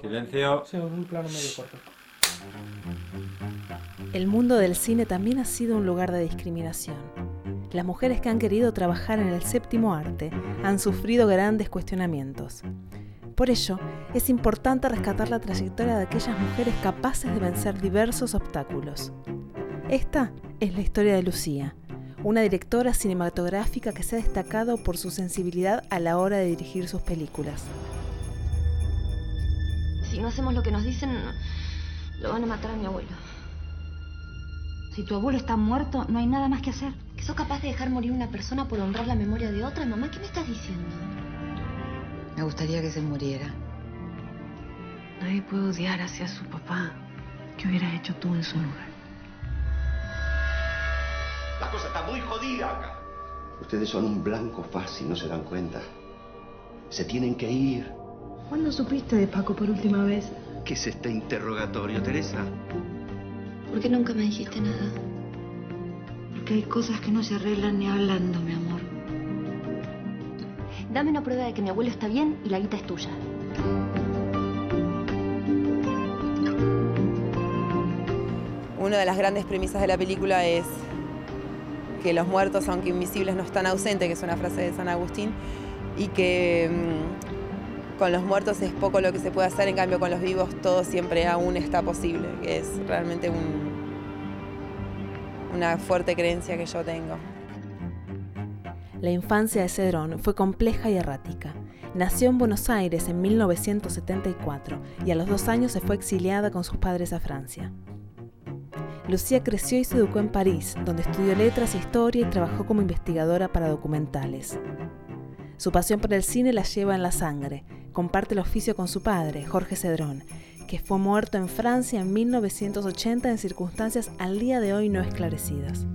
Silencio. Sí, un plano medio corto. El mundo del cine también ha sido un lugar de discriminación. Las mujeres que han querido trabajar en el séptimo arte han sufrido grandes cuestionamientos. Por ello, es importante rescatar la trayectoria de aquellas mujeres capaces de vencer diversos obstáculos. Esta es la historia de Lucía, una directora cinematográfica que se ha destacado por su sensibilidad a la hora de dirigir sus películas. Si no hacemos lo que nos dicen, lo van a matar a mi abuelo. Si tu abuelo está muerto, no hay nada más que hacer. ¿Que sos capaz de dejar morir una persona por honrar la memoria de otra? Mamá, ¿qué me estás diciendo? Me gustaría que se muriera. Nadie puede odiar hacia su papá. ¿Qué hubieras hecho tú en su lugar? La cosa está muy jodida acá. Ustedes son un blanco fácil, no se dan cuenta. Se tienen que ir. ¿Cuándo supiste de Paco por última vez? ¿Qué es este interrogatorio, Teresa? ¿Por qué nunca me dijiste nada? Porque hay cosas que no se arreglan ni hablando, mi amor. Dame una prueba de que mi abuelo está bien y la guita es tuya. Una de las grandes premisas de la película es que los muertos, aunque invisibles, no están ausentes, que es una frase de San Agustín, y que mm, con los muertos es poco lo que se puede hacer, en cambio con los vivos todo siempre aún está posible, que es realmente un- una fuerte creencia que yo tengo. La infancia de Cedrón fue compleja y errática. Nació en Buenos Aires en 1974 y a los dos años se fue exiliada con sus padres a Francia. Lucía creció y se educó en París, donde estudió letras e historia y trabajó como investigadora para documentales. Su pasión por el cine la lleva en la sangre. Comparte el oficio con su padre, Jorge Cedrón, que fue muerto en Francia en 1980 en circunstancias al día de hoy no esclarecidas.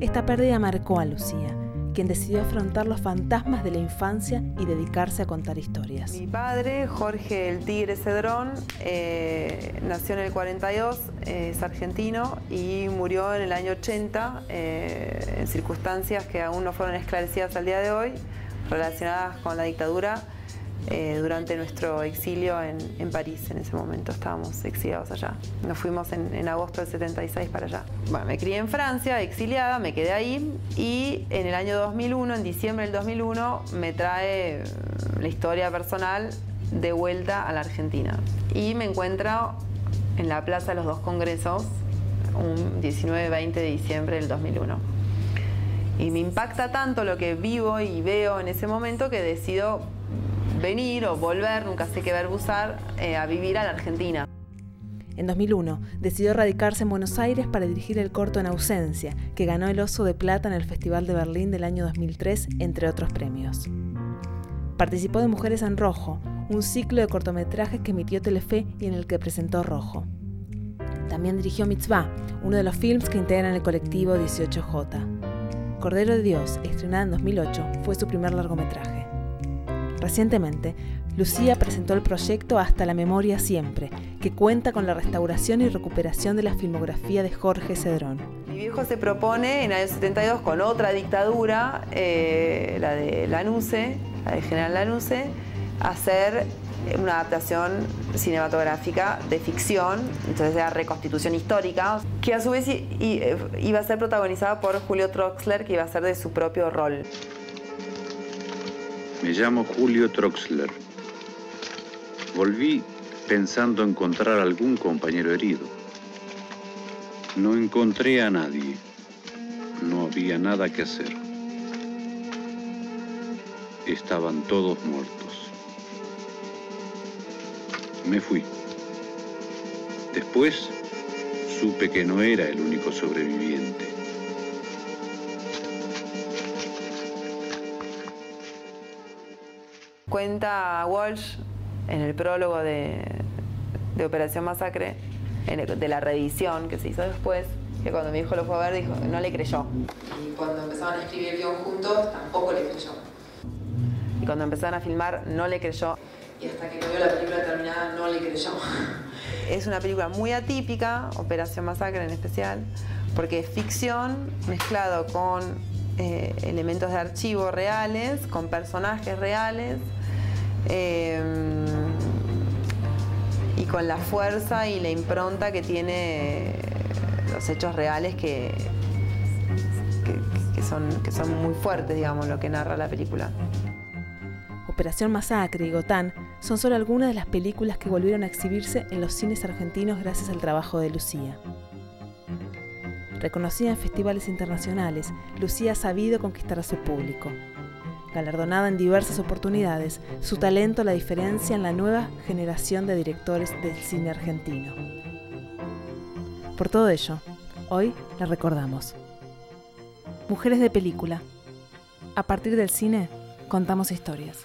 Esta pérdida marcó a Lucía, quien decidió afrontar los fantasmas de la infancia y dedicarse a contar historias. Mi padre, Jorge el Tigre Cedrón, eh, nació en el 42, eh, es argentino y murió en el año 80 eh, en circunstancias que aún no fueron esclarecidas al día de hoy, relacionadas con la dictadura eh, durante nuestro exilio en, París. En ese momento estábamos exiliados allá. Nos fuimos en, en agosto del 76 para allá. Bueno, me crié en Francia, exiliada, me quedé ahí y en el año 2001, en diciembre del 2001, me trae mm, la historia personal de vuelta a la Argentina. Y me encuentro en la Plaza de los Dos Congresos un 19-20 de diciembre del 2001. Y me impacta tanto lo que vivo y veo en ese momento que decido venir o volver, nunca sé qué verbo usar, eh, a vivir a la Argentina. En 2001 decidió radicarse en Buenos Aires para dirigir el corto En ausencia, que ganó el Oso de Plata en el Festival de Berlín del año 2003, entre otros premios. Participó de Mujeres en Rojo, un ciclo de cortometrajes que emitió Telefe y en el que presentó Rojo. También dirigió Mitzvah, uno de los films que integran el colectivo 18J. Cordero de Dios, estrenada en 2008, fue su primer largometraje. Recientemente, Lucía presentó el proyecto Hasta la Memoria Siempre, que cuenta con la restauración y recuperación de la filmografía de Jorge Cedrón. Mi viejo se propone en el año 72 con otra dictadura, eh, la de Lanusse, la de General Lanusse, hacer una adaptación cinematográfica de ficción, entonces era reconstitución histórica, que a su vez iba a ser protagonizada por Julio Troxler, que iba a ser de su propio rol. Me llamo Julio Troxler. Volví pensando encontrar algún compañero herido. No encontré a nadie. No había nada que hacer. Estaban todos muertos. Me fui. Después supe que no era el único sobreviviente. Cuenta Walsh en el prólogo de, de Operación Masacre, el- de la reedición que se hizo después, que cuando mi hijo lo fue a ver dijo no le creyó. Y cuando empezaron a escribir el guion juntos, tampoco le creyó. Y cuando empezaron a filmar, no le creyó. Y hasta que no vio la película terminada, no le creyó. Es una película muy atípica, Operación Masacre en especial, porque es ficción mezclado con eh, elementos de archivo reales, con personajes reales. Eh, con la fuerza y la impronta que tiene los hechos reales que, que, son, que son muy fuertes, digamos, lo que narra la película. Operación Masacre y Gotán son solo algunas de las películas que volvieron a exhibirse en los cines argentinos gracias al trabajo de Lucía. Reconocida en festivales internacionales, Lucía ha sabido conquistar a su público. Galardonada en diversas oportunidades, su talento la diferencia en la nueva generación de directores del cine argentino. Por todo ello, hoy la recordamos. Mujeres de película. A partir del cine, contamos historias.